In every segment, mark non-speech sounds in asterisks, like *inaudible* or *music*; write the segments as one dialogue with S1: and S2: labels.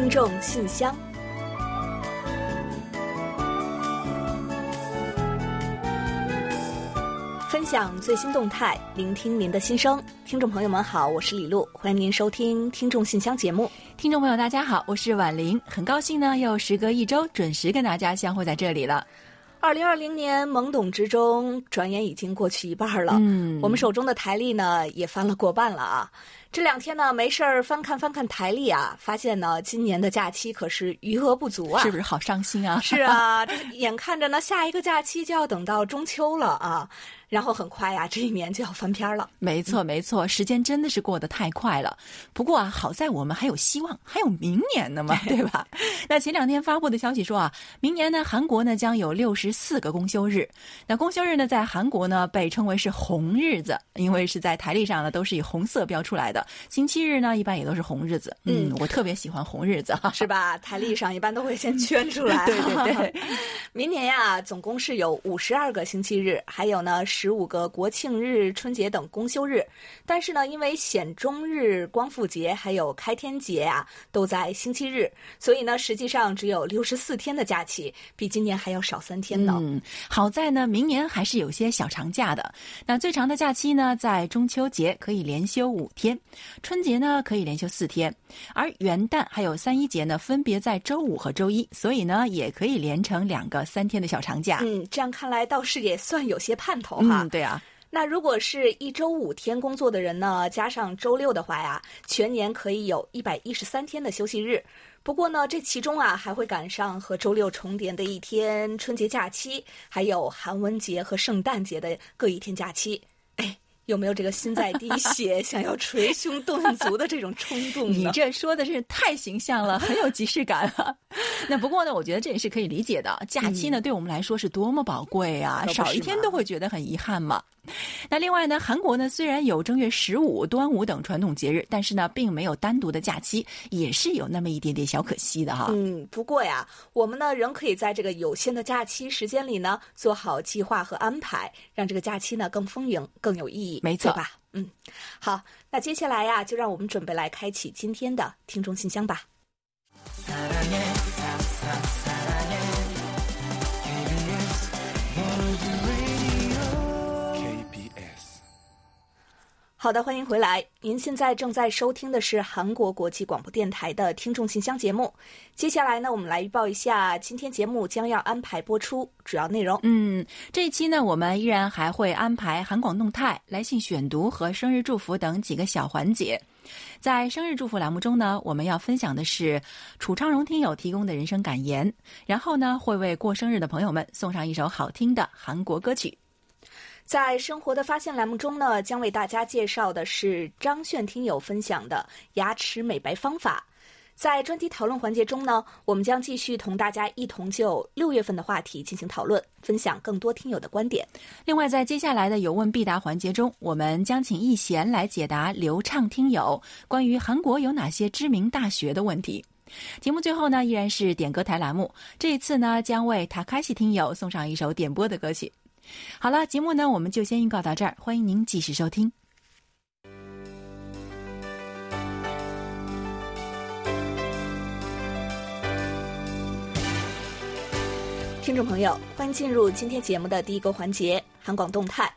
S1: 听众信箱，分享最新动态，聆听您的心声。听众朋友们好，我是李璐，欢迎您收听《听众信箱》节目。
S2: 听众朋友大家好，我是婉玲，很高兴呢，又时隔一周准时跟大家相会在这里了。
S1: 二零二零年懵懂之中，转眼已经过去一半了。
S2: 嗯，
S1: 我们手中的台历呢，也翻了过半了啊。这两天呢，没事儿翻看翻看台历啊，发现呢，今年的假期可是余额不足啊，
S2: 是不是好伤心啊？
S1: 是啊，这眼看着呢，下一个假期就要等到中秋了啊。然后很快呀，这一年就要翻篇了。
S2: 没错，没错，时间真的是过得太快了。不过啊，好在我们还有希望，还有明年呢嘛，*laughs* 对吧？那前两天发布的消息说啊，明年呢，韩国呢将有六十四个公休日。那公休日呢，在韩国呢被称为是红日子，因为是在台历上呢都是以红色标出来的。星期日呢，一般也都是红日子。嗯，我特别喜欢红日子，*laughs* *laughs*
S1: 是吧？台历上一般都会先圈出来。
S2: 对对对。
S1: 明年呀，总共是有五十二个星期日，还有呢。十五个国庆日、春节等公休日，但是呢，因为显中日、光复节还有开天节啊，都在星期日，所以呢，实际上只有六十四天的假期，比今年还要少三天呢。
S2: 嗯，好在呢，明年还是有些小长假的。那最长的假期呢，在中秋节可以连休五天，春节呢可以连休四天，而元旦还有三一节呢，分别在周五和周一，所以呢，也可以连成两个三天的小长假。
S1: 嗯，这样看来倒是也算有些盼头。
S2: 嗯，对啊。
S1: 那如果是一周五天工作的人呢，加上周六的话呀，全年可以有一百一十三天的休息日。不过呢，这其中啊还会赶上和周六重叠的一天春节假期，还有寒文节和圣诞节的各一天假期。哎。有没有这个心在滴血、*laughs* 想要捶胸顿足的这种冲动？*laughs*
S2: 你这说的是太形象了，很有即视感啊。*laughs* 那不过呢，我觉得这也是可以理解的。假期呢，对我们来说是多么宝贵啊，少一天都会觉得很遗憾嘛。那另外呢，韩国呢虽然有正月十五、端午等传统节日，但是呢，并没有单独的假期，也是有那么一点点小可惜的哈。
S1: 嗯，不过呀，我们呢仍可以在这个有限的假期时间里呢，做好计划和安排，让这个假期呢更丰盈、更有意义。
S2: 没错
S1: 吧？嗯，好，那接下来呀，就让我们准备来开启今天的听众信箱吧。好的，欢迎回来。您现在正在收听的是韩国国际广播电台的听众信箱节目。接下来呢，我们来预报一下今天节目将要安排播出主要内容。
S2: 嗯，这一期呢，我们依然还会安排韩广动态、来信选读和生日祝福等几个小环节。在生日祝福栏目中呢，我们要分享的是楚昌荣听友提供的人生感言，然后呢，会为过生日的朋友们送上一首好听的韩国歌曲。
S1: 在生活的发现栏目中呢，将为大家介绍的是张炫听友分享的牙齿美白方法。在专题讨论环节中呢，我们将继续同大家一同就六月份的话题进行讨论，分享更多听友的观点。
S2: 另外，在接下来的有问必答环节中，我们将请易贤来解答流畅听友关于韩国有哪些知名大学的问题。节目最后呢，依然是点歌台栏目，这一次呢，将为塔卡西听友送上一首点播的歌曲。好了，节目呢，我们就先预告到这儿。欢迎您继续收听。
S1: 听众朋友，欢迎进入今天节目的第一个环节——韩广动态。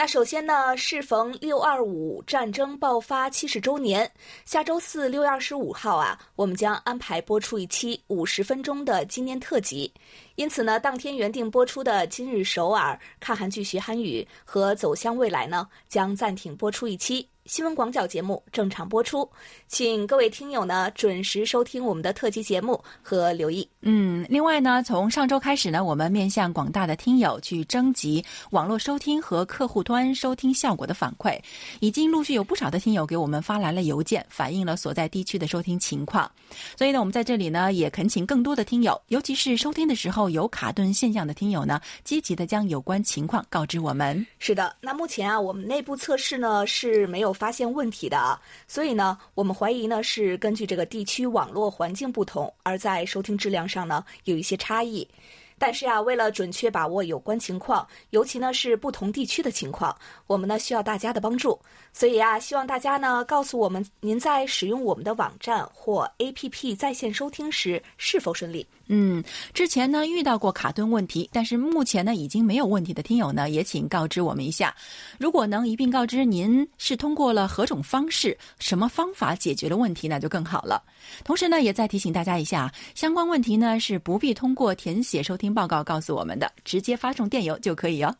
S1: 那首先呢，适逢六二五战争爆发七十周年，下周四六月二十五号啊，我们将安排播出一期五十分钟的纪念特辑。因此呢，当天原定播出的《今日首尔看韩剧学韩语》和《走向未来》呢，将暂停播出一期。新闻广角节目正常播出，请各位听友呢准时收听我们的特辑节目和留意。
S2: 嗯，另外呢，从上周开始呢，我们面向广大的听友去征集网络收听和客户端收听效果的反馈，已经陆续有不少的听友给我们发来了邮件，反映了所在地区的收听情况。所以呢，我们在这里呢也恳请更多的听友，尤其是收听的时候有卡顿现象的听友呢，积极的将有关情况告知我们。
S1: 是的，那目前啊，我们内部测试呢是没有。发现问题的啊，所以呢，我们怀疑呢是根据这个地区网络环境不同，而在收听质量上呢有一些差异。但是呀，为了准确把握有关情况，尤其呢是不同地区的情况，我们呢需要大家的帮助。所以啊，希望大家呢告诉我们，您在使用我们的网站或 APP 在线收听时是否顺利。
S2: 嗯，之前呢遇到过卡顿问题，但是目前呢已经没有问题的听友呢，也请告知我们一下。如果能一并告知您是通过了何种方式、什么方法解决了问题，那就更好了。同时呢，也再提醒大家一下，相关问题呢是不必通过填写收听报告告诉我们的，直接发送电邮就可以哦。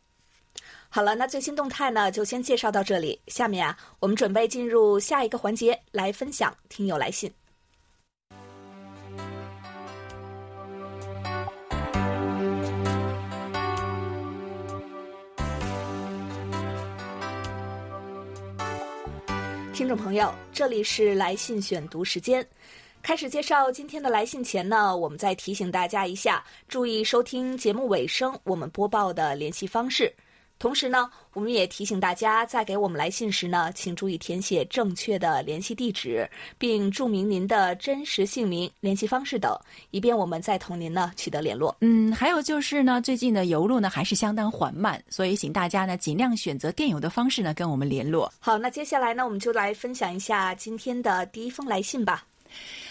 S1: 好了，那最新动态呢就先介绍到这里。下面啊，我们准备进入下一个环节，来分享听友来信。听众朋友，这里是来信选读时间。开始介绍今天的来信前呢，我们再提醒大家一下，注意收听节目尾声我们播报的联系方式。同时呢，我们也提醒大家，在给我们来信时呢，请注意填写正确的联系地址，并注明您的真实姓名、联系方式等，以便我们再同您呢取得联络。
S2: 嗯，还有就是呢，最近的邮路呢还是相当缓慢，所以请大家呢尽量选择电邮的方式呢跟我们联络。
S1: 好，那接下来呢，我们就来分享一下今天的第一封来信吧。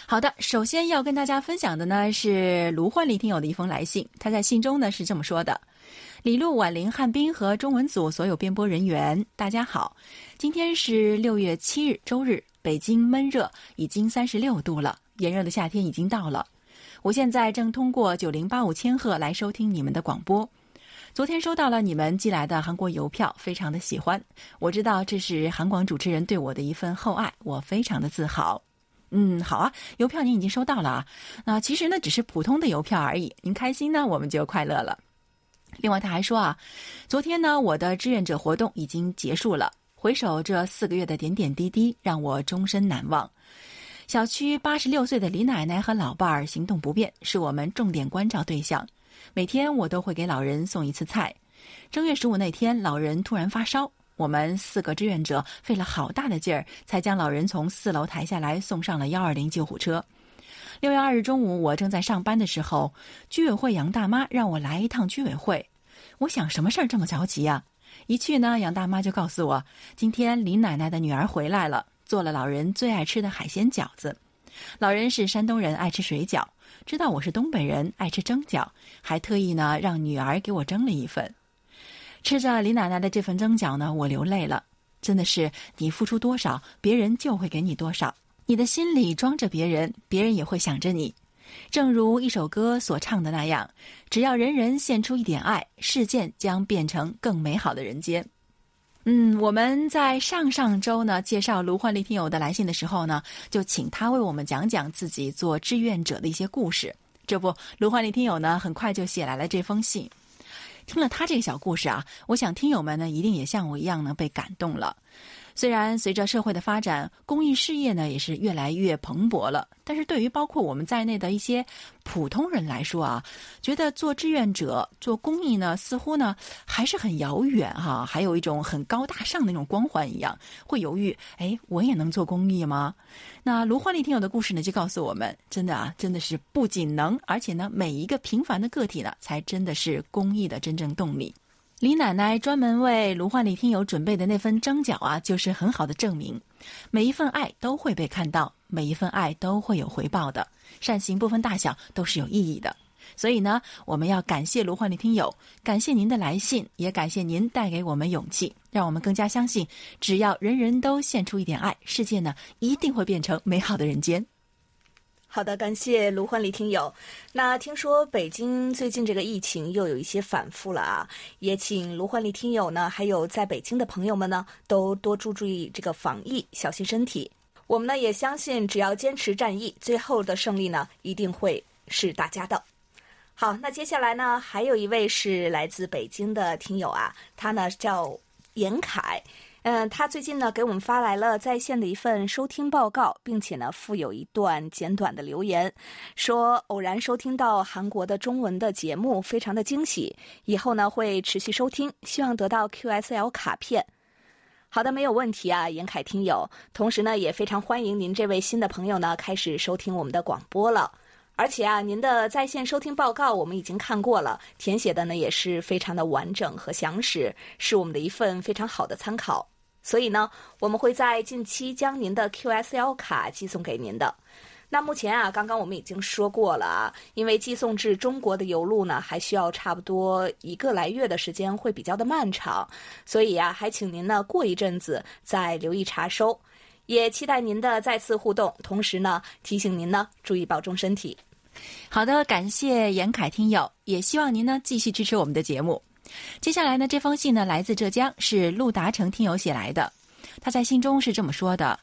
S2: 好的，首先要跟大家分享的呢是卢焕丽听友的一封来信，他在信中呢是这么说的。李璐、婉玲、汉斌和中文组所有编播人员，大家好。今天是六月七日，周日，北京闷热，已经三十六度了，炎热的夏天已经到了。我现在正通过九零八五千赫来收听你们的广播。昨天收到了你们寄来的韩国邮票，非常的喜欢。我知道这是韩广主持人对我的一份厚爱，我非常的自豪。嗯，好啊，邮票您已经收到了啊。那其实呢，只是普通的邮票而已。您开心呢，我们就快乐了。另外，他还说啊，昨天呢，我的志愿者活动已经结束了。回首这四个月的点点滴滴，让我终身难忘。小区八十六岁的李奶奶和老伴儿行动不便，是我们重点关照对象。每天我都会给老人送一次菜。正月十五那天，老人突然发烧，我们四个志愿者费了好大的劲儿，才将老人从四楼抬下来，送上了幺二零救护车。六月二日中午，我正在上班的时候，居委会杨大妈让我来一趟居委会。我想什么事儿这么着急呀？一去呢，杨大妈就告诉我，今天林奶奶的女儿回来了，做了老人最爱吃的海鲜饺子。老人是山东人，爱吃水饺，知道我是东北人，爱吃蒸饺，还特意呢让女儿给我蒸了一份。吃着林奶奶的这份蒸饺呢，我流泪了。真的是，你付出多少，别人就会给你多少。你的心里装着别人，别人也会想着你。正如一首歌所唱的那样，只要人人献出一点爱，世界将变成更美好的人间。嗯，我们在上上周呢介绍卢焕丽听友的来信的时候呢，就请他为我们讲讲自己做志愿者的一些故事。这不，卢焕丽听友呢很快就写来了这封信。听了他这个小故事啊，我想听友们呢一定也像我一样呢被感动了。虽然随着社会的发展，公益事业呢也是越来越蓬勃了，但是对于包括我们在内的一些普通人来说啊，觉得做志愿者、做公益呢，似乎呢还是很遥远哈，还有一种很高大上的那种光环一样，会犹豫：哎，我也能做公益吗？那卢焕丽听友的故事呢，就告诉我们，真的啊，真的是不仅能，而且呢，每一个平凡的个体呢，才真的是公益的真正动力。李奶奶专门为卢焕丽听友准备的那份蒸饺啊，就是很好的证明。每一份爱都会被看到，每一份爱都会有回报的。善行不分大小，都是有意义的。所以呢，我们要感谢卢焕丽听友，感谢您的来信，也感谢您带给我们勇气，让我们更加相信，只要人人都献出一点爱，世界呢一定会变成美好的人间。
S1: 好的，感谢卢焕丽听友。那听说北京最近这个疫情又有一些反复了啊，也请卢焕丽听友呢，还有在北京的朋友们呢，都多注注意这个防疫，小心身体。我们呢也相信，只要坚持战役，最后的胜利呢一定会是大家的。好，那接下来呢，还有一位是来自北京的听友啊，他呢叫严凯。嗯，他最近呢给我们发来了在线的一份收听报告，并且呢附有一段简短的留言，说偶然收听到韩国的中文的节目，非常的惊喜，以后呢会持续收听，希望得到 QSL 卡片。好的，没有问题啊，严凯听友。同时呢，也非常欢迎您这位新的朋友呢开始收听我们的广播了。而且啊，您的在线收听报告我们已经看过了，填写的呢也是非常的完整和详实，是我们的一份非常好的参考。所以呢，我们会在近期将您的 QSL 卡寄送给您的。那目前啊，刚刚我们已经说过了啊，因为寄送至中国的邮路呢，还需要差不多一个来月的时间，会比较的漫长，所以啊，还请您呢过一阵子再留意查收，也期待您的再次互动，同时呢，提醒您呢注意保重身体。
S2: 好的，感谢严凯听友，也希望您呢继续支持我们的节目。接下来呢，这封信呢来自浙江，是陆达成听友写来的。他在信中是这么说的：“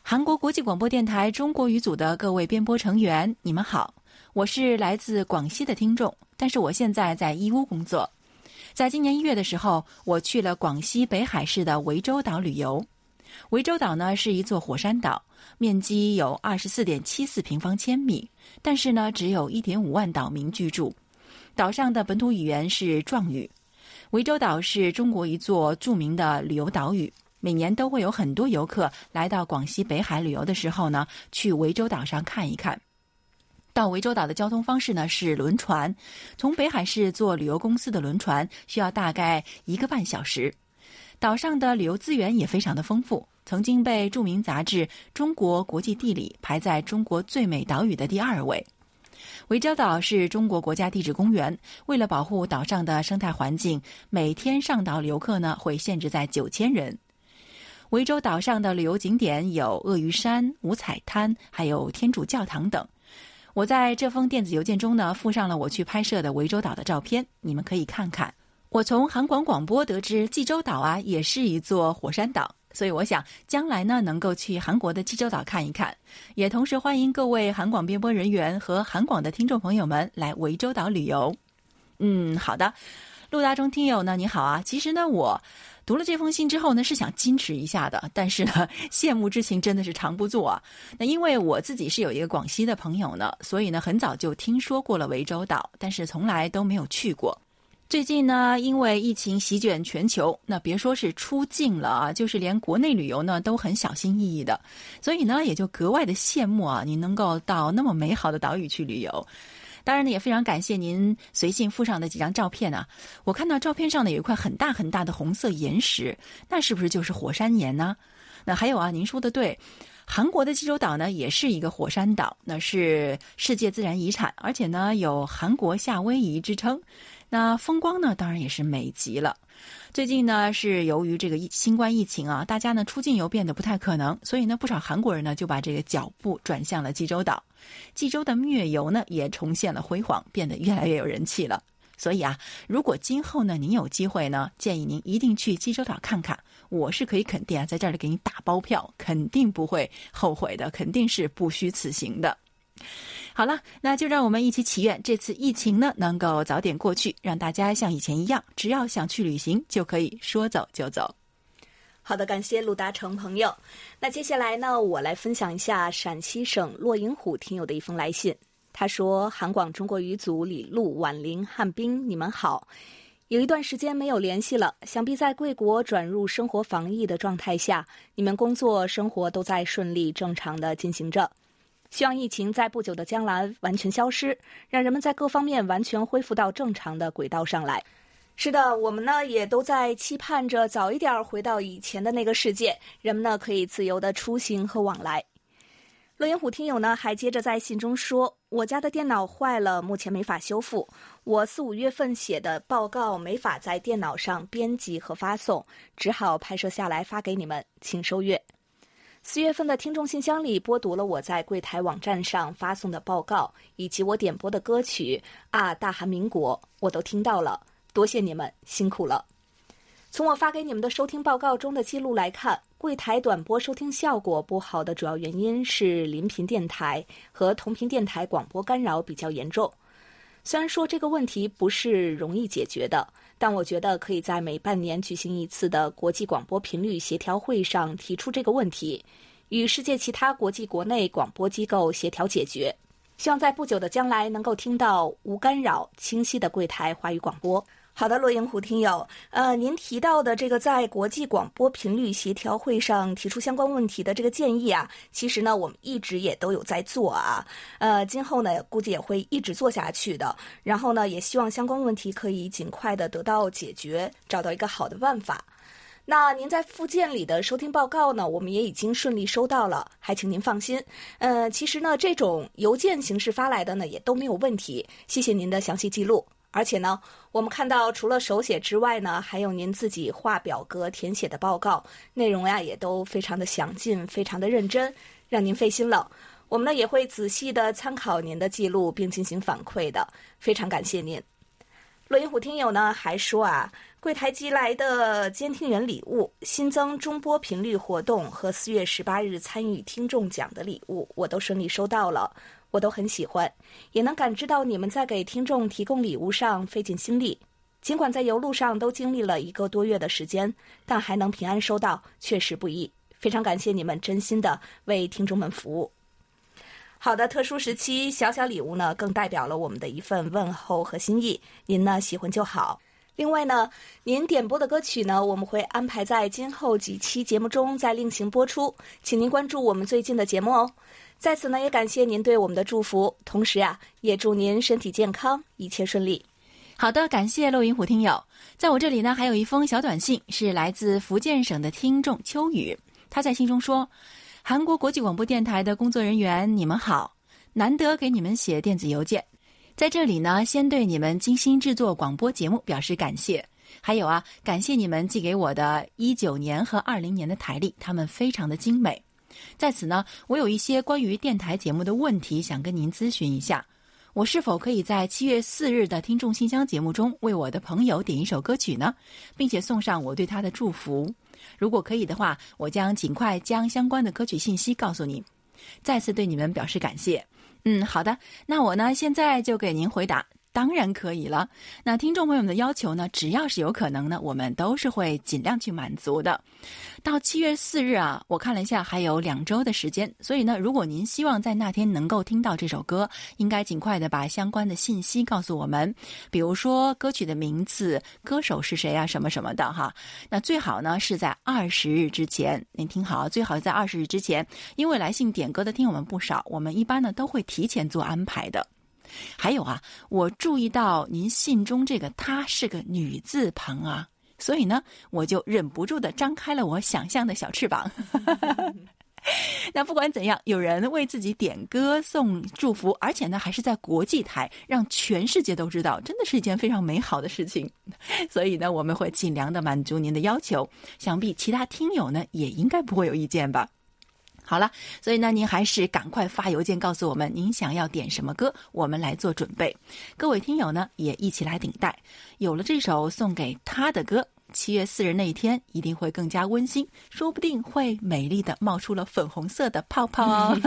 S2: 韩国国际广播电台中国语组的各位编播成员，你们好，我是来自广西的听众，但是我现在在义乌工作。在今年一月的时候，我去了广西北海市的涠洲岛旅游。涠洲岛呢是一座火山岛，面积有二十四点七四平方千米。”但是呢，只有一点五万岛民居住。岛上的本土语言是壮语。涠洲岛是中国一座著名的旅游岛屿，每年都会有很多游客来到广西北海旅游的时候呢，去涠洲岛上看一看。到涠洲岛的交通方式呢是轮船，从北海市坐旅游公司的轮船需要大概一个半小时。岛上的旅游资源也非常的丰富。曾经被著名杂志《中国国际地理》排在中国最美岛屿的第二位。涠洲岛是中国国家地质公园，为了保护岛上的生态环境，每天上岛游客呢会限制在九千人。涠洲岛上的旅游景点有鳄鱼山、五彩滩，还有天主教堂等。我在这封电子邮件中呢附上了我去拍摄的涠洲岛的照片，你们可以看看。我从韩广广播得知，济州岛啊也是一座火山岛。所以我想，将来呢能够去韩国的济州岛看一看，也同时欢迎各位韩广编播人员和韩广的听众朋友们来涠洲岛旅游。嗯，好的，陆大中听友呢，你好啊。其实呢，我读了这封信之后呢，是想矜持一下的，但是呢，羡慕之情真的是藏不住啊。那因为我自己是有一个广西的朋友呢，所以呢，很早就听说过了涠洲岛，但是从来都没有去过。最近呢，因为疫情席卷全球，那别说是出境了啊，就是连国内旅游呢都很小心翼翼的，所以呢也就格外的羡慕啊，您能够到那么美好的岛屿去旅游。当然呢，也非常感谢您随信附上的几张照片啊。我看到照片上呢有一块很大很大的红色岩石，那是不是就是火山岩呢？那还有啊，您说的对，韩国的济州岛呢也是一个火山岛，那是世界自然遗产，而且呢有韩国夏威夷之称。那风光呢，当然也是美极了。最近呢，是由于这个疫新冠疫情啊，大家呢出境游变得不太可能，所以呢，不少韩国人呢就把这个脚步转向了济州岛。济州的蜜月游呢也重现了辉煌，变得越来越有人气了。所以啊，如果今后呢您有机会呢，建议您一定去济州岛看看。我是可以肯定啊，在这里给你打包票，肯定不会后悔的，肯定是不虚此行的。好了，那就让我们一起祈愿这次疫情呢能够早点过去，让大家像以前一样，只要想去旅行就可以说走就走。
S1: 好的，感谢陆达成朋友。那接下来呢，我来分享一下陕西省洛阴虎听友的一封来信。他说：“韩广中国语组李璐、婉玲、汉斌，你们好，有一段时间没有联系了。想必在贵国转入生活防疫的状态下，你们工作生活都在顺利正常的进行着。”希望疫情在不久的将来完全消失，让人们在各方面完全恢复到正常的轨道上来。是的，我们呢也都在期盼着早一点回到以前的那个世界，人们呢可以自由的出行和往来。洛阳虎听友呢还接着在信中说：“我家的电脑坏了，目前没法修复。我四五月份写的报告没法在电脑上编辑和发送，只好拍摄下来发给你们，请收阅。”四月份的听众信箱里播读了我在柜台网站上发送的报告，以及我点播的歌曲啊，大韩民国，我都听到了，多谢你们辛苦了。从我发给你们的收听报告中的记录来看，柜台短波收听效果不好的主要原因是临频电台和同频电台广播干扰比较严重。虽然说这个问题不是容易解决的。但我觉得可以在每半年举行一次的国际广播频率协调会上提出这个问题，与世界其他国际、国内广播机构协调解决。希望在不久的将来能够听到无干扰、清晰的柜台华语广播。好的，罗英湖听友，呃，您提到的这个在国际广播频率协调会上提出相关问题的这个建议啊，其实呢，我们一直也都有在做啊，呃，今后呢，估计也会一直做下去的。然后呢，也希望相关问题可以尽快的得到解决，找到一个好的办法。那您在附件里的收听报告呢，我们也已经顺利收到了，还请您放心。呃，其实呢，这种邮件形式发来的呢，也都没有问题。谢谢您的详细记录。而且呢，我们看到除了手写之外呢，还有您自己画表格填写的报告，内容呀也都非常的详尽，非常的认真，让您费心了。我们呢也会仔细的参考您的记录，并进行反馈的。非常感谢您。洛音虎听友呢还说啊，柜台寄来的监听员礼物、新增中波频率活动和四月十八日参与听众奖的礼物，我都顺利收到了。我都很喜欢，也能感知到你们在给听众提供礼物上费尽心力。尽管在邮路上都经历了一个多月的时间，但还能平安收到，确实不易。非常感谢你们真心的为听众们服务。好的，特殊时期小小礼物呢，更代表了我们的一份问候和心意。您呢喜欢就好。另外呢，您点播的歌曲呢，我们会安排在今后几期节目中再另行播出，请您关注我们最近的节目哦。在此呢，也感谢您对我们的祝福，同时啊，也祝您身体健康，一切顺利。
S2: 好的，感谢陆云虎听友，在我这里呢，还有一封小短信，是来自福建省的听众秋雨。他在信中说：“韩国国际广播电台的工作人员，你们好，难得给你们写电子邮件，在这里呢，先对你们精心制作广播节目表示感谢。还有啊，感谢你们寄给我的一九年和二零年的台历，它们非常的精美。”在此呢，我有一些关于电台节目的问题想跟您咨询一下。我是否可以在七月四日的听众信箱节目中为我的朋友点一首歌曲呢？并且送上我对他的祝福。如果可以的话，我将尽快将相关的歌曲信息告诉您。再次对你们表示感谢。嗯，好的，那我呢现在就给您回答。当然可以了。那听众朋友们的要求呢？只要是有可能呢，我们都是会尽量去满足的。到七月四日啊，我看了一下，还有两周的时间。所以呢，如果您希望在那天能够听到这首歌，应该尽快的把相关的信息告诉我们，比如说歌曲的名字、歌手是谁啊，什么什么的哈。那最好呢是在二十日之前。您听好，最好在二十日之前，因为来信点歌的听友们不少，我们一般呢都会提前做安排的。还有啊，我注意到您信中这个“她”是个女字旁啊，所以呢，我就忍不住的张开了我想象的小翅膀。*laughs* 那不管怎样，有人为自己点歌送祝福，而且呢，还是在国际台，让全世界都知道，真的是一件非常美好的事情。*laughs* 所以呢，我们会尽量的满足您的要求，想必其他听友呢，也应该不会有意见吧。好了，所以呢，您还是赶快发邮件告诉我们您想要点什么歌，我们来做准备。各位听友呢，也一起来顶戴。有了这首送给他的歌，七月四日那一天一定会更加温馨，说不定会美丽的冒出了粉红色的泡泡哦。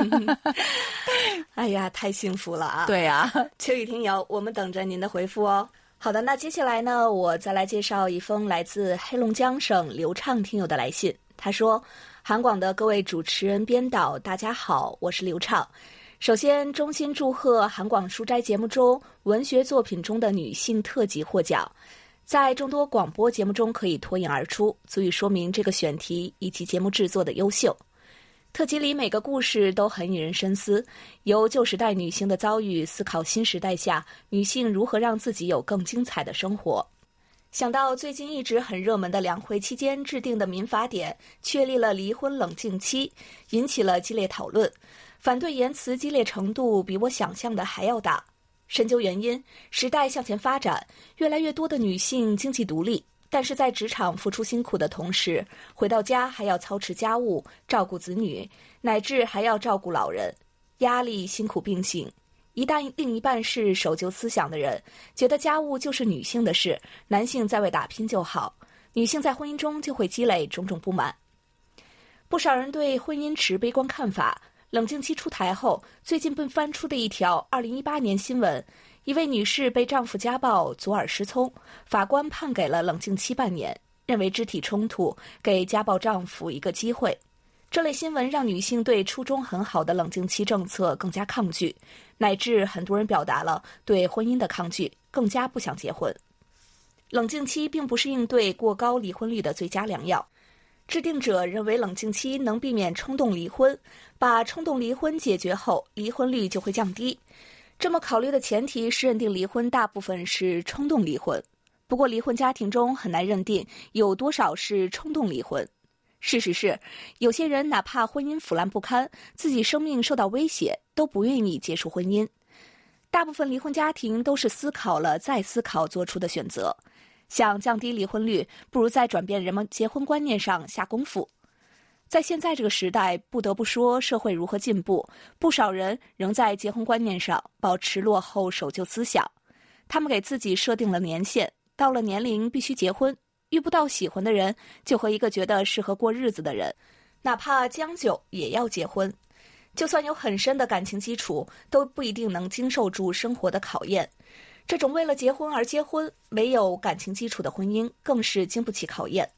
S2: *laughs*
S1: 哎呀，太幸福了啊！
S2: 对啊，
S1: 秋雨听友，我们等着您的回复哦。好的，那接下来呢，我再来介绍一封来自黑龙江省刘畅听友的来信。他说。韩广的各位主持人、编导，大家好，我是刘畅。首先，衷心祝贺韩广书斋节目中文学作品中的女性特辑获奖，在众多广播节目中可以脱颖而出，足以说明这个选题以及节目制作的优秀。特辑里每个故事都很引人深思，由旧时代女性的遭遇思考新时代下女性如何让自己有更精彩的生活。想到最近一直很热门的两会期间制定的民法典，确立了离婚冷静期，引起了激烈讨论，反对言辞激烈程度比我想象的还要大。深究原因，时代向前发展，越来越多的女性经济独立，但是在职场付出辛苦的同时，回到家还要操持家务、照顾子女，乃至还要照顾老人，压力、辛苦并行。一旦另一半是守旧思想的人，觉得家务就是女性的事，男性在外打拼就好，女性在婚姻中就会积累种种不满。不少人对婚姻持悲观看法。冷静期出台后，最近被翻出的一条2018年新闻：一位女士被丈夫家暴，左耳失聪，法官判给了冷静期半年，认为肢体冲突给家暴丈夫一个机会。这类新闻让女性对初衷很好的冷静期政策更加抗拒，乃至很多人表达了对婚姻的抗拒，更加不想结婚。冷静期并不是应对过高离婚率的最佳良药。制定者认为，冷静期能避免冲动离婚，把冲动离婚解决后，离婚率就会降低。这么考虑的前提是认定离婚大部分是冲动离婚。不过，离婚家庭中很难认定有多少是冲动离婚。事实是，有些人哪怕婚姻腐烂不堪，自己生命受到威胁，都不愿意结束婚姻。大部分离婚家庭都是思考了再思考做出的选择。想降低离婚率，不如在转变人们结婚观念上下功夫。在现在这个时代，不得不说，社会如何进步，不少人仍在结婚观念上保持落后守旧思想。他们给自己设定了年限，到了年龄必须结婚。遇不到喜欢的人，就和一个觉得适合过日子的人，哪怕将就也要结婚。就算有很深的感情基础，都不一定能经受住生活的考验。这种为了结婚而结婚、没有感情基础的婚姻，更是经不起考验。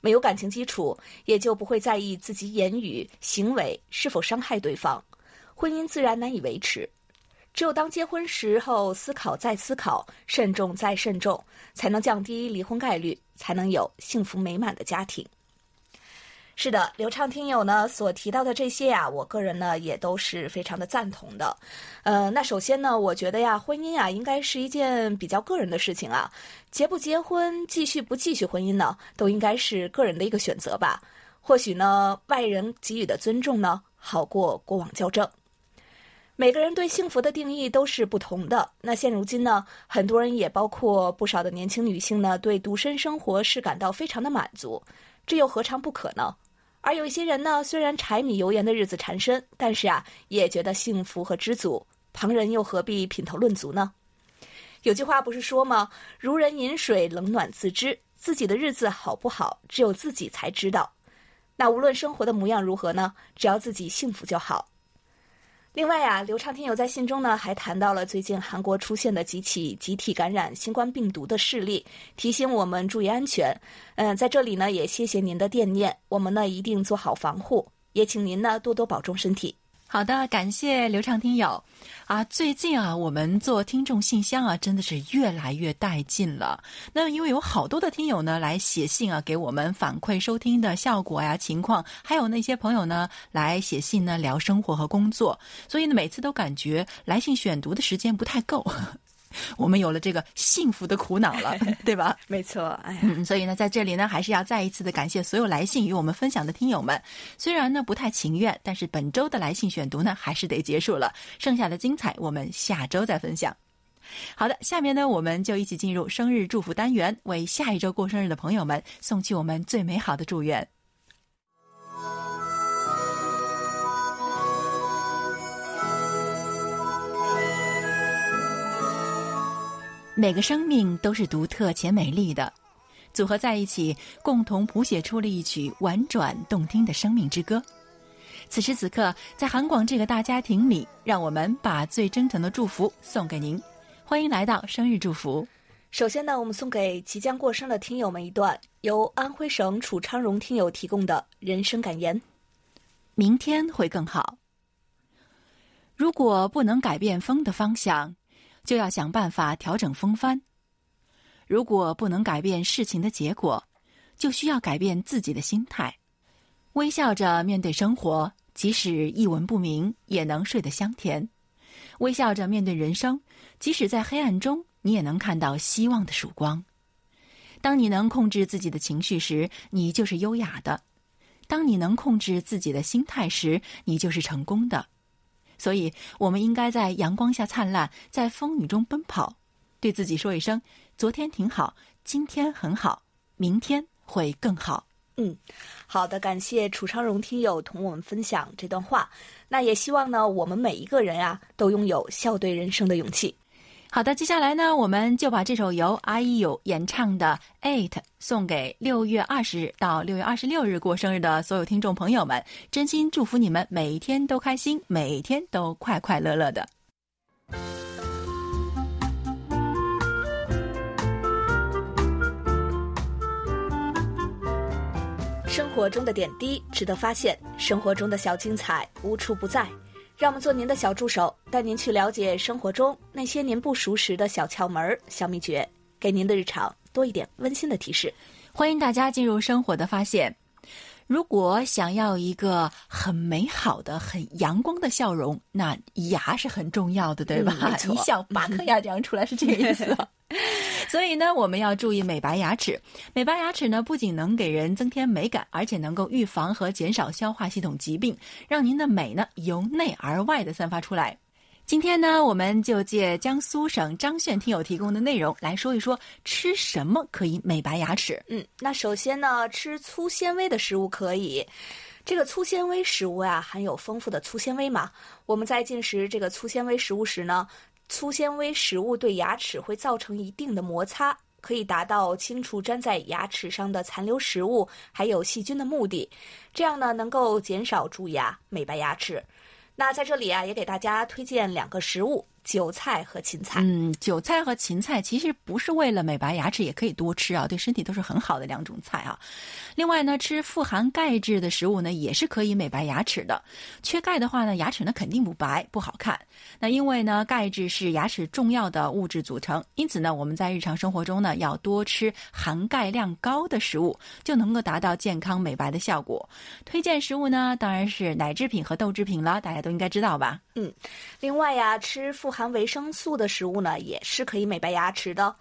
S1: 没有感情基础，也就不会在意自己言语行为是否伤害对方，婚姻自然难以维持。只有当结婚时候思考再思考、慎重再慎重，才能降低离婚概率，才能有幸福美满的家庭。是的，流畅听友呢所提到的这些呀，我个人呢也都是非常的赞同的。呃，那首先呢，我觉得呀，婚姻啊应该是一件比较个人的事情啊，结不结婚、继续不继续婚姻呢，都应该是个人的一个选择吧。或许呢，外人给予的尊重呢，好过过往较正。每个人对幸福的定义都是不同的。那现如今呢，很多人也包括不少的年轻女性呢，对独身生活是感到非常的满足，这又何尝不可呢？而有一些人呢，虽然柴米油盐的日子缠身，但是啊，也觉得幸福和知足。旁人又何必品头论足呢？有句话不是说吗？如人饮水，冷暖自知。自己的日子好不好，只有自己才知道。那无论生活的模样如何呢？只要自己幸福就好。另外呀，刘畅听友在信中呢还谈到了最近韩国出现的几起集体感染新冠病毒的事例，提醒我们注意安全。嗯，在这里呢也谢谢您的惦念，我们呢一定做好防护，也请您呢多多保重身体。
S2: 好的，感谢刘畅听友。啊，最近啊，我们做听众信箱啊，真的是越来越带劲了。那因为有好多的听友呢来写信啊，给我们反馈收听的效果呀、情况，还有那些朋友呢来写信呢聊生活和工作，所以呢每次都感觉来信选读的时间不太够。我们有了这个幸福的苦恼了，对吧？*laughs*
S1: 没错，哎，
S2: 嗯，所以呢，在这里呢，还是要再一次的感谢所有来信与我们分享的听友们。虽然呢不太情愿，但是本周的来信选读呢还是得结束了，剩下的精彩我们下周再分享。好的，下面呢我们就一起进入生日祝福单元，为下一周过生日的朋友们送去我们最美好的祝愿。每个生命都是独特且美丽的，组合在一起，共同谱写出了一曲婉转动听的生命之歌。此时此刻，在韩广这个大家庭里，让我们把最真诚的祝福送给您。欢迎来到生日祝福。
S1: 首先呢，我们送给即将过生的听友们一段由安徽省楚昌荣听友提供的人生感言：
S2: 明天会更好。如果不能改变风的方向。就要想办法调整风帆。如果不能改变事情的结果，就需要改变自己的心态，微笑着面对生活，即使一文不名，也能睡得香甜；微笑着面对人生，即使在黑暗中，你也能看到希望的曙光。当你能控制自己的情绪时，你就是优雅的；当你能控制自己的心态时，你就是成功的。所以，我们应该在阳光下灿烂，在风雨中奔跑，对自己说一声：“昨天挺好，今天很好，明天会更好。”
S1: 嗯，好的，感谢楚昌荣听友同我们分享这段话。那也希望呢，我们每一个人啊，都拥有笑对人生的勇气。
S2: 好的，接下来呢，我们就把这首由 IU 演唱的《Eight》送给六月二十日到六月二十六日过生日的所有听众朋友们，真心祝福你们每一天都开心，每一天都快快乐乐的。
S1: 生活中的点滴值得发现，生活中的小精彩无处不在。让我们做您的小助手，带您去了解生活中那些您不熟识的小窍门、小秘诀，给您的日常多一点温馨的提示。
S2: 欢迎大家进入生活的发现。如果想要一个很美好的、很阳光的笑容，那牙是很重要的，对吧？一笑八颗牙长出来是这个意思。*laughs* 所以呢，我们要注意美白牙齿。美白牙齿呢，不仅能给人增添美感，而且能够预防和减少消化系统疾病，让您的美呢由内而外的散发出来。今天呢，我们就借江苏省张炫听友提供的内容来说一说吃什么可以美白牙齿。
S1: 嗯，那首先呢，吃粗纤维的食物可以。这个粗纤维食物啊，含有丰富的粗纤维嘛。我们在进食这个粗纤维食物时呢，粗纤维食物对牙齿会造成一定的摩擦，可以达到清除粘在牙齿上的残留食物还有细菌的目的。这样呢，能够减少蛀牙、美白牙齿。那在这里啊，也给大家推荐两个食物：韭菜和芹菜。
S2: 嗯，韭菜和芹菜其实不是为了美白牙齿，也可以多吃啊，对身体都是很好的两种菜啊。另外呢，吃富含钙质的食物呢，也是可以美白牙齿的。缺钙的话呢，牙齿呢肯定不白，不好看。那因为呢，钙质是牙齿重要的物质组成，因此呢，我们在日常生活中呢，要多吃含钙量高的食物，就能够达到健康美白的效果。推荐食物呢，当然是奶制品和豆制品了，大家都应该知道吧？
S1: 嗯另外呀，吃富含维生素的食物呢，也是可以美白牙齿的。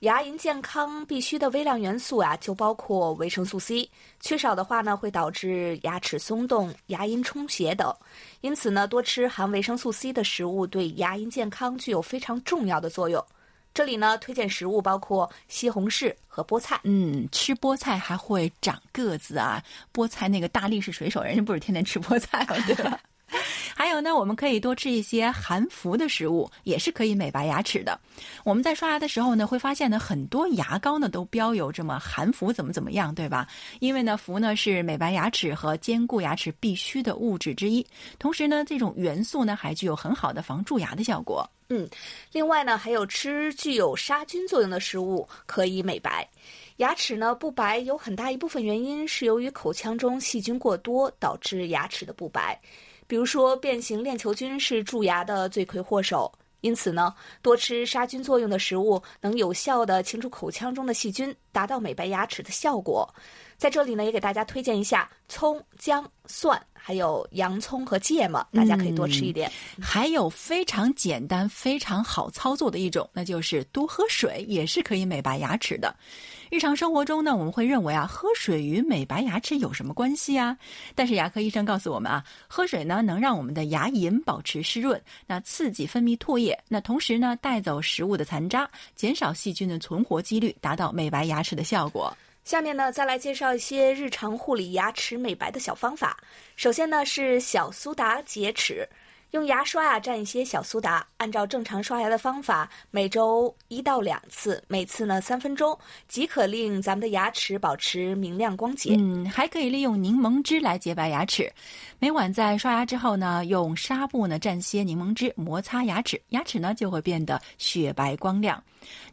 S1: 牙龈健康必需的微量元素啊，就包括维生素 C，缺少的话呢，会导致牙齿松动、牙龈充血等。因此呢，多吃含维生素 C 的食物对牙龈健康具有非常重要的作用。这里呢，推荐食物包括西红柿和菠菜。
S2: 嗯，吃菠菜还会长个子啊！菠菜那个大力士水手，人家不是天天吃菠菜吗？对吧？*laughs* 还有呢，我们可以多吃一些含氟的食物，也是可以美白牙齿的。我们在刷牙的时候呢，会发现呢，很多牙膏呢都标有这么含氟怎么怎么样，对吧？因为呢，氟呢是美白牙齿和坚固牙齿必须的物质之一，同时呢，这种元素呢还具有很好的防蛀牙的效果。
S1: 嗯另外呢，还有吃具有杀菌作用的食物可以美白。牙齿呢不白，有很大一部分原因是由于口腔中细菌过多导致牙齿的不白。比如说，变形链球菌是蛀牙的罪魁祸首。因此呢，多吃杀菌作用的食物，能有效的清除口腔中的细菌，达到美白牙齿的效果。在这里呢，也给大家推荐一下葱、姜、蒜，还有洋葱和芥末，大家可以多吃一点。
S2: 还有非常简单、非常好操作的一种，那就是多喝水，也是可以美白牙齿的。日常生活中呢，我们会认为啊，喝水与美白牙齿有什么关系啊？但是牙科医生告诉我们啊，喝水呢能让我们的牙龈保持湿润，那刺激分泌唾液，那同时呢带走食物的残渣，减少细菌的存活几率，达到美白牙齿的效果。
S1: 下面呢，再来介绍一些日常护理牙齿美白的小方法。首先呢是小苏打洁齿，用牙刷啊蘸一些小苏打，按照正常刷牙的方法，每周一到两次，每次呢三分钟，即可令咱们的牙齿保持明亮光洁。
S2: 嗯，还可以利用柠檬汁来洁白牙齿。每晚在刷牙之后呢，用纱布呢蘸些柠檬汁摩擦牙齿，牙齿呢就会变得雪白光亮。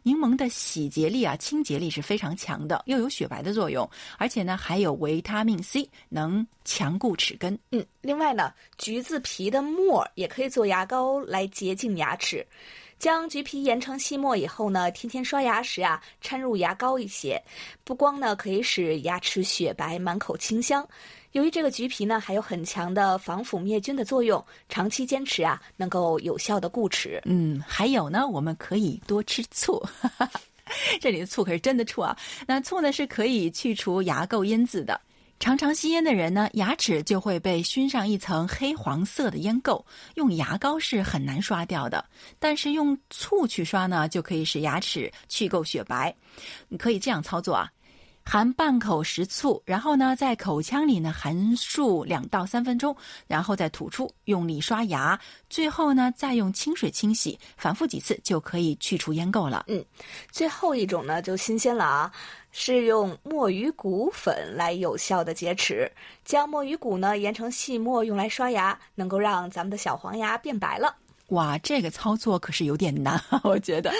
S2: 柠檬的洗洁力啊、清洁力是非常强的，又有雪白的作用，而且呢还有维他命 C，能强固齿根。
S1: 嗯，另外呢，橘子皮的末儿也可以做牙膏来洁净牙齿。将橘皮研成细末以后呢，天天刷牙时啊，掺入牙膏一些，不光呢可以使牙齿雪白、满口清香，由于这个橘皮呢还有很强的防腐灭菌的作用，长期坚持啊，能够有效的固齿。
S2: 嗯，还有呢，我们可以多吃醋。*laughs* 这里的醋可是真的醋啊！那醋呢是可以去除牙垢因子的。常常吸烟的人呢，牙齿就会被熏上一层黑黄色的烟垢，用牙膏是很难刷掉的。但是用醋去刷呢，就可以使牙齿去垢雪白。你可以这样操作啊。含半口食醋，然后呢，在口腔里呢含漱两到三分钟，然后再吐出，用力刷牙，最后呢再用清水清洗，反复几次就可以去除烟垢了。
S1: 嗯最后一种呢就新鲜了啊，是用墨鱼骨粉来有效的洁齿。将墨鱼骨呢研成细末用来刷牙，能够让咱们的小黄牙变白了。
S2: 哇，这个操作可是有点难，*laughs* 我觉得。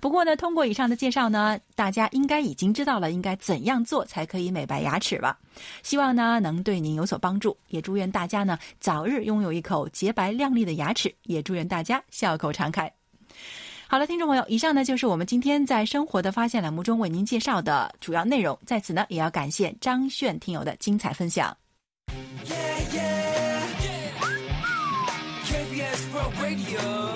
S2: 不过呢，通过以上的介绍呢，大家应该已经知道了应该怎样做才可以美白牙齿吧？希望呢能对您有所帮助，也祝愿大家呢早日拥有一口洁白亮丽的牙齿，也祝愿大家笑口常开。好了，听众朋友，以上呢就是我们今天在生活的发现栏目中为您介绍的主要内容。在此呢，也要感谢张炫听友的精彩分享。
S3: World Radio.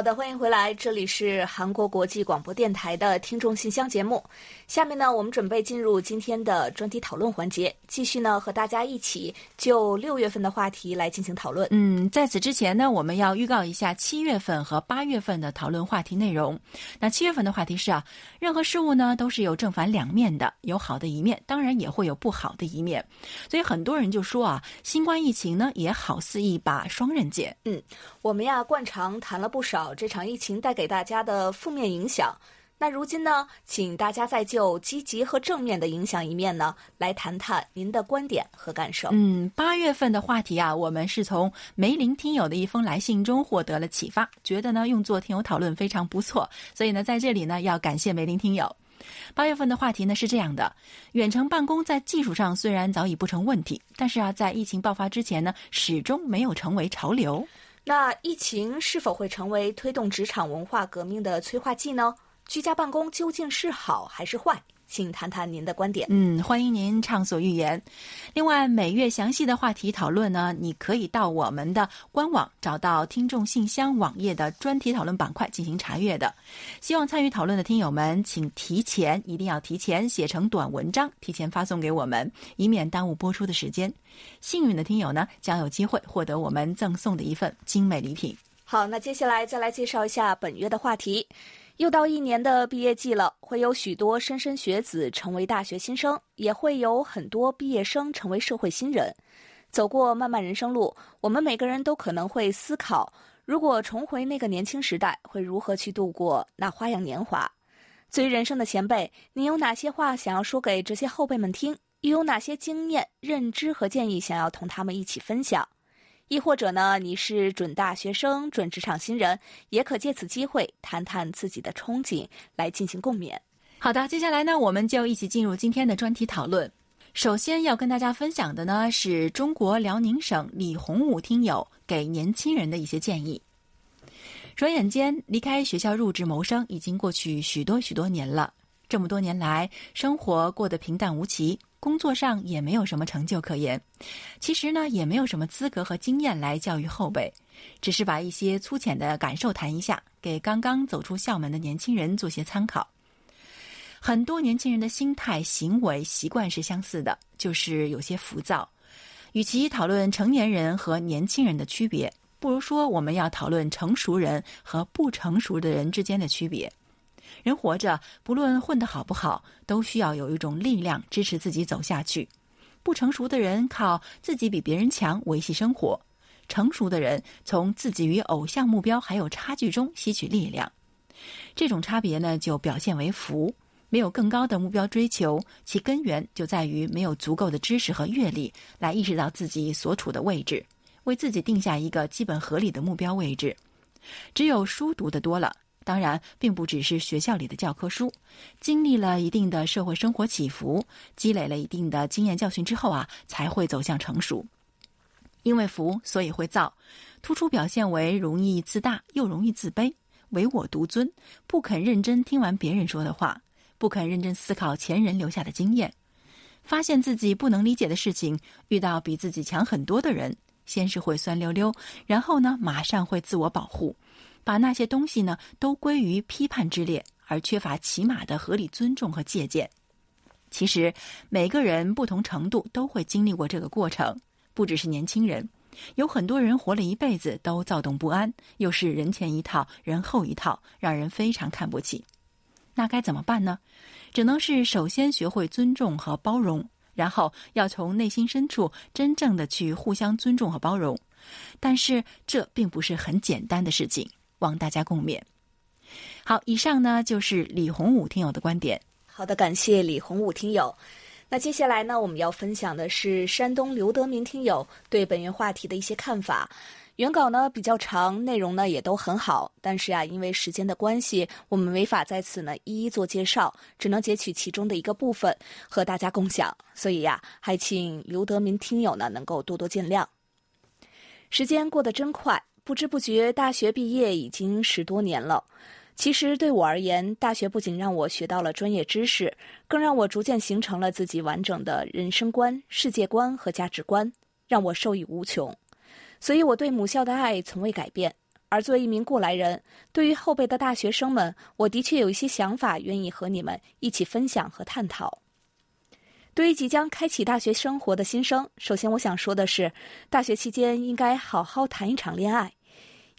S1: 好的，欢迎回来，这里是韩国国际广播电台的听众信箱节目。下面呢，我们准备进入今天的专题讨论环节，继续呢和大家一起就六月份的话题来进行讨论。
S2: 嗯，在此之前呢，我们要预告一下七月份和八月份的讨论话题内容。那七月份的话题是啊，任何事物呢都是有正反两面的，有好的一面，当然也会有不好的一面。所以很多人就说啊，新冠疫情呢也好似一把双刃剑。
S1: 嗯我们呀，惯常谈了不少这场疫情带给大家的负面影响。那如今呢，请大家再就积极和正面的影响一面呢，来谈谈您的观点和感受。
S2: 嗯，八月份的话题啊，我们是从梅林听友的一封来信中获得了启发，觉得呢用作听友讨论非常不错，所以呢在这里呢要感谢梅林听友。八月份的话题呢是这样的：远程办公在技术上虽然早已不成问题，但是啊，在疫情爆发之前呢，始终没有成为潮流。
S1: 那疫情是否会成为推动职场文化革命的催化剂呢？居家办公究竟是好还是坏？请谈谈您的观点。
S2: 嗯，欢迎您畅所欲言。另外，每月详细的话题讨论呢，你可以到我们的官网找到听众信箱网页的专题讨论板块进行查阅的。希望参与讨论的听友们，请提前一定要提前写成短文章，提前发送给我们，以免耽误播出的时间。幸运的听友呢，将有机会获得我们赠送的一份精美礼品。
S1: 好，那接下来再来介绍一下本月的话题。又到一年的毕业季了，会有许多莘莘学子成为大学新生，也会有很多毕业生成为社会新人。走过漫漫人生路，我们每个人都可能会思考：如果重回那个年轻时代，会如何去度过那花样年华？作为人生的前辈，你有哪些话想要说给这些后辈们听？又有哪些经验、认知和建议想要同他们一起分享？亦或者呢，你是准大学生、准职场新人，也可借此机会谈谈自己的憧憬，来进行共勉。
S2: 好的，接下来呢，我们就一起进入今天的专题讨论。首先要跟大家分享的呢，是中国辽宁省李洪武听友给年轻人的一些建议。转眼间，离开学校入职谋生已经过去许多许多年了。这么多年来，生活过得平淡无奇，工作上也没有什么成就可言。其实呢，也没有什么资格和经验来教育后辈，只是把一些粗浅的感受谈一下，给刚刚走出校门的年轻人做些参考。很多年轻人的心态、行为、习惯是相似的，就是有些浮躁。与其讨论成年人和年轻人的区别，不如说我们要讨论成熟人和不成熟的人之间的区别。人活着，不论混得好不好，都需要有一种力量支持自己走下去。不成熟的人靠自己比别人强维系生活，成熟的人从自己与偶像目标还有差距中吸取力量。这种差别呢，就表现为福。没有更高的目标追求，其根源就在于没有足够的知识和阅历来意识到自己所处的位置，为自己定下一个基本合理的目标位置。只有书读得多了，当然并不只是学校里的教科书，经历了一定的社会生活起伏，积累了一定的经验教训之后啊，才会走向成熟。因为福，所以会躁，突出表现为容易自大又容易自卑，唯我独尊，不肯认真听完别人说的话。不肯认真思考前人留下的经验，发现自己不能理解的事情，遇到比自己强很多的人，先是会酸溜溜，然后呢，马上会自我保护，把那些东西呢都归于批判之列，而缺乏起码的合理尊重和借鉴。其实每个人不同程度都会经历过这个过程，不只是年轻人，有很多人活了一辈子都躁动不安，又是人前一套，人后一套，让人非常看不起。那该怎么办呢？只能是首先学会尊重和包容，然后要从内心深处真正的去互相尊重和包容。但是这并不是很简单的事情，望大家共勉。好，以上呢就是李洪武听友的观点。
S1: 好的，感谢李洪武听友。那接下来呢，我们要分享的是山东刘德明听友对本月话题的一些看法。原稿呢比较长，内容呢也都很好，但是啊，因为时间的关系，我们没法在此呢一一做介绍，只能截取其中的一个部分和大家共享。所以呀，还请刘德民听友呢能够多多见谅。时间过得真快，不知不觉大学毕业已经十多年了。其实对我而言，大学不仅让我学到了专业知识，更让我逐渐形成了自己完整的人生观、世界观和价值观，让我受益无穷。所以，我对母校的爱从未改变。而作为一名过来人，对于后辈的大学生们，我的确有一些想法，愿意和你们一起分享和探讨。对于即将开启大学生活的新生，首先我想说的是，大学期间应该好好谈一场恋爱。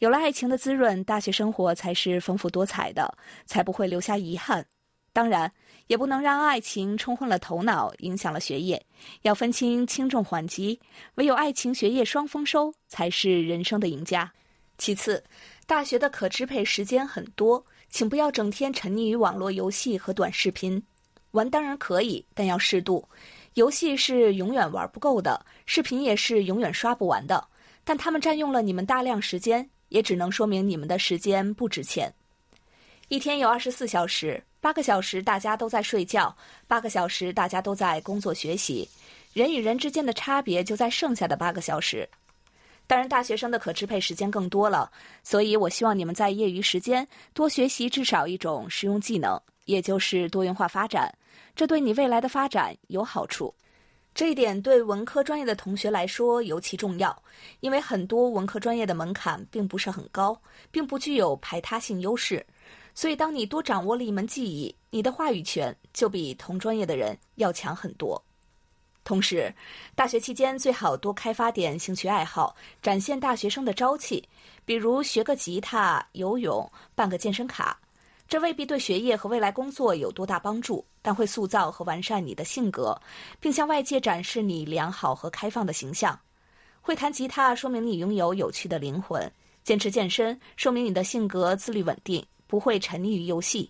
S1: 有了爱情的滋润，大学生活才是丰富多彩的，才不会留下遗憾。当然，也不能让爱情冲昏了头脑，影响了学业。要分清轻重缓急，唯有爱情、学业双丰收，才是人生的赢家。其次，大学的可支配时间很多，请不要整天沉溺于网络游戏和短视频。玩当然可以，但要适度。游戏是永远玩不够的，视频也是永远刷不完的。但他们占用了你们大量时间，也只能说明你们的时间不值钱。一天有二十四小时。八个小时大家都在睡觉，八个小时大家都在工作学习，人与人之间的差别就在剩下的八个小时。当然，大学生的可支配时间更多了，所以我希望你们在业余时间多学习至少一种实用技能，也就是多元化发展，这对你未来的发展有好处。这一点对文科专业的同学来说尤其重要，因为很多文科专业的门槛并不是很高，并不具有排他性优势。所以，当你多掌握了一门技艺，你的话语权就比同专业的人要强很多。同时，大学期间最好多开发点兴趣爱好，展现大学生的朝气，比如学个吉他、游泳、办个健身卡。这未必对学业和未来工作有多大帮助，但会塑造和完善你的性格，并向外界展示你良好和开放的形象。会弹吉他说明你拥有有趣的灵魂，坚持健身说明你的性格自律稳定。不会沉溺于游戏。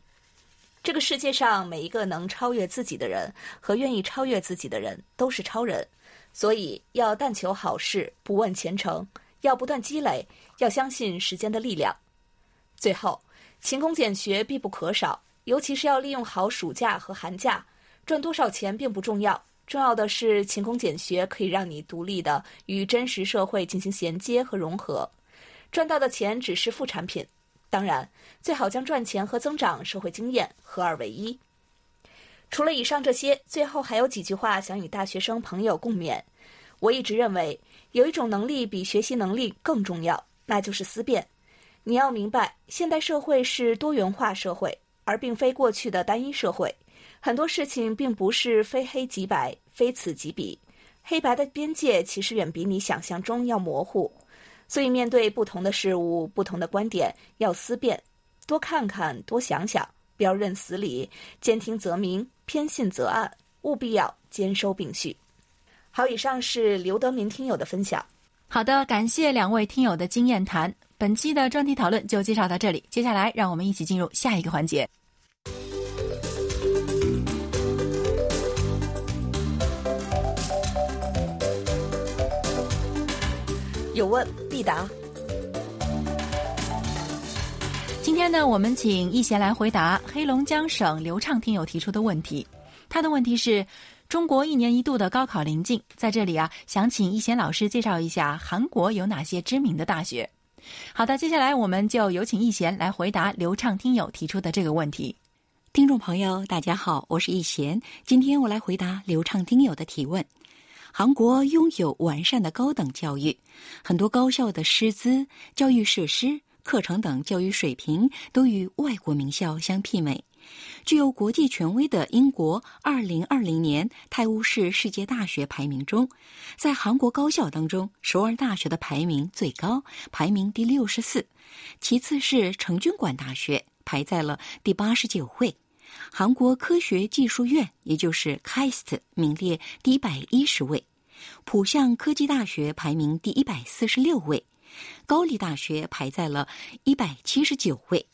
S1: 这个世界上每一个能超越自己的人和愿意超越自己的人都是超人，所以要但求好事，不问前程，要不断积累，要相信时间的力量。最后，勤工俭学必不可少，尤其是要利用好暑假和寒假。赚多少钱并不重要，重要的是勤工俭学可以让你独立的与真实社会进行衔接和融合。赚到的钱只是副产品。当然，最好将赚钱和增长社会经验合二为一。除了以上这些，最后还有几句话想与大学生朋友共勉。我一直认为，有一种能力比学习能力更重要，那就是思辨。你要明白，现代社会是多元化社会，而并非过去的单一社会。很多事情并不是非黑即白、非此即彼，黑白的边界其实远比你想象中要模糊。所以，面对不同的事物、不同的观点，要思辨，多看看，多想想，不要认死理，兼听则明，偏信则暗，务必要兼收并蓄。好，以上是刘德明听友的分享。
S2: 好的，感谢两位听友的经验谈。本期的专题讨论就介绍到这里，接下来让我们一起进入下一个环节。
S1: 有问必答。
S2: 今天呢，我们请易贤来回答黑龙江省刘畅听友提出的问题。他的问题是：中国一年一度的高考临近，在这里啊，想请易贤老师介绍一下韩国有哪些知名的大学。好的，接下来我们就有请易贤来回答刘畅听友提出的这个问题。
S4: 听众朋友，大家好，我是易贤，今天我来回答刘畅听友的提问。韩国拥有完善的高等教育，很多高校的师资、教育设施、课程等教育水平都与外国名校相媲美。具有国际权威的英国2020年泰晤士世界大学排名中，在韩国高校当中，首尔大学的排名最高，排名第六十四，其次是成均馆大学，排在了第八十九位。韩国科学技术院，也就是 KAIST，名列第一百一十位；浦项科技大学排名第一百四十六位；高丽大学排在了一百七十九位。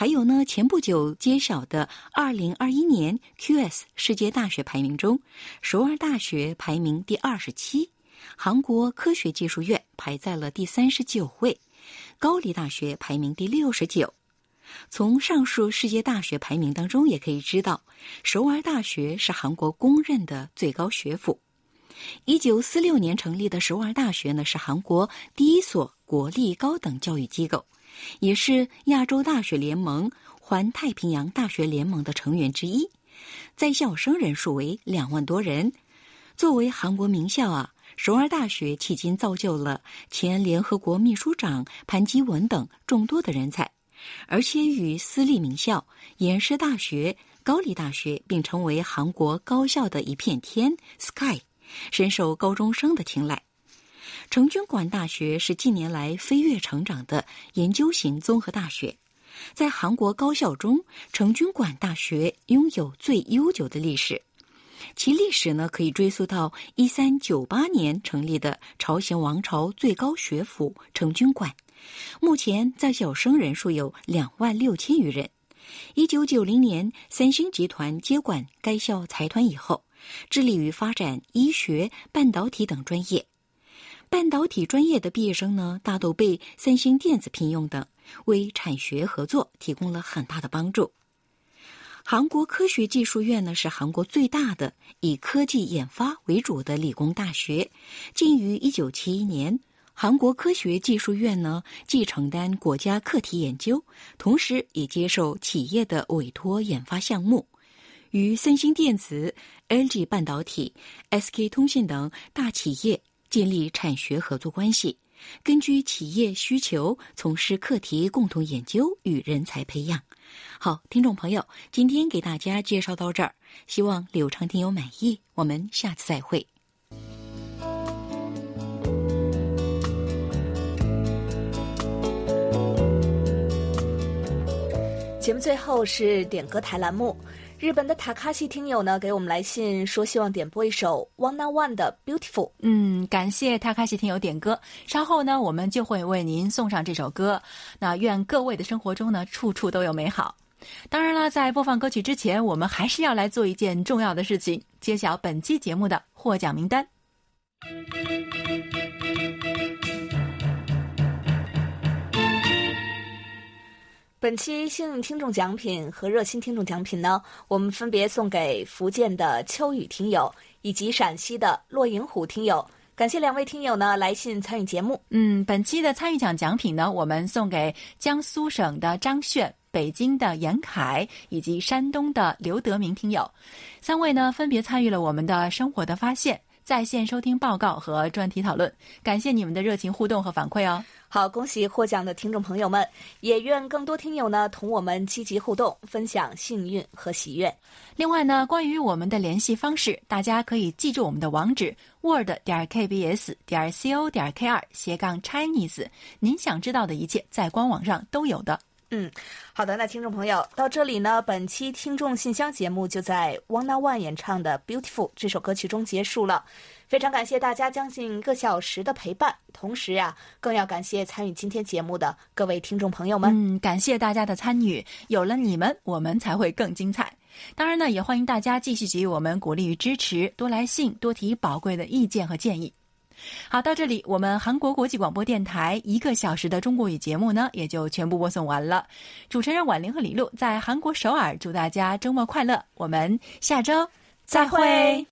S4: 还有呢，前不久揭晓的二零二一年 QS 世界大学排名中，首尔大学排名第二十七，韩国科学技术院排在了第三十九位，高丽大学排名第六十九。从上述世界大学排名当中也可以知道，首尔大学是韩国公认的最高学府。一九四六年成立的首尔大学呢，是韩国第一所国立高等教育机构，也是亚洲大学联盟、环太平洋大学联盟的成员之一。在校生人数为两万多人。作为韩国名校啊，首尔大学迄今造就了前联合国秘书长潘基文等众多的人才，而且与私立名校延世大学、高丽大学并称为韩国高校的一片天 （Sky），深受高中生的青睐。成均馆大学是近年来飞跃成长的研究型综合大学。在韩国高校中，成均馆大学拥有最悠久的历史。其历史呢，可以追溯到一三九八年成立的朝鲜王朝最高学府成均馆。目前在校生人数有两万六千余人。一九九零年，三星集团接管该校财团以后，致力于发展医学、半导体等专业。半导体专业的毕业生呢，大都被三星电子聘用等，为产学合作提供了很大的帮助。韩国科学技术院呢是韩国最大的以科技研发为主的理工大学。建于一九七一年，韩国科学技术院呢既承担国家课题研究，同时也接受企业的委托研发项目，与三星电子、LG 半导体、SK 通信等大企业建立产学合作关系。根据企业需求，从事课题共同研究与人才培养。好，听众朋友，今天给大家介绍到这儿，希望柳畅听友满意。我们下次再会。
S1: 节目最后是点歌台栏目。日本的塔卡西听友呢给我们来信说，希望点播一首 One on One 的 Beautiful。
S2: 嗯，感谢塔卡西听友点歌，稍后呢我们就会为您送上这首歌。那愿各位的生活中呢处处都有美好。当然了，在播放歌曲之前，我们还是要来做一件重要的事情，揭晓本期节目的获奖名单。
S1: 本期幸运听众奖品和热心听众奖品呢，我们分别送给福建的秋雨听友以及陕西的骆银虎听友。感谢两位听友呢来信参与节目。
S2: 嗯，本期的参与奖奖品呢，我们送给江苏省的张炫、北京的严凯以及山东的刘德明听友，三位呢分别参与了我们的生活的发现在线收听报告和专题讨论，感谢你们的热情互动和反馈哦。
S1: 好，恭喜获奖的听众朋友们，也愿更多听友呢同我们积极互动，分享幸运和喜悦。
S2: 另外呢，关于我们的联系方式，大家可以记住我们的网址：word 点 kbs 点 co 点 kr 斜杠 Chinese。您想知道的一切，在官网上都有的。
S1: 嗯，好的，那听众朋友到这里呢，本期听众信箱节目就在 One on One 演唱的《Beautiful》这首歌曲中结束了。非常感谢大家将近一个小时的陪伴，同时呀，更要感谢参与今天节目的各位听众朋友们。
S2: 嗯，感谢大家的参与，有了你们，我们才会更精彩。当然呢，也欢迎大家继续给予我们鼓励与支持，多来信，多提宝贵的意见和建议。好，到这里，我们韩国国际广播电台一个小时的中国语节目呢，也就全部播送完了。主持人婉玲和李璐在韩国首尔，祝大家周末快乐。我们下周再会。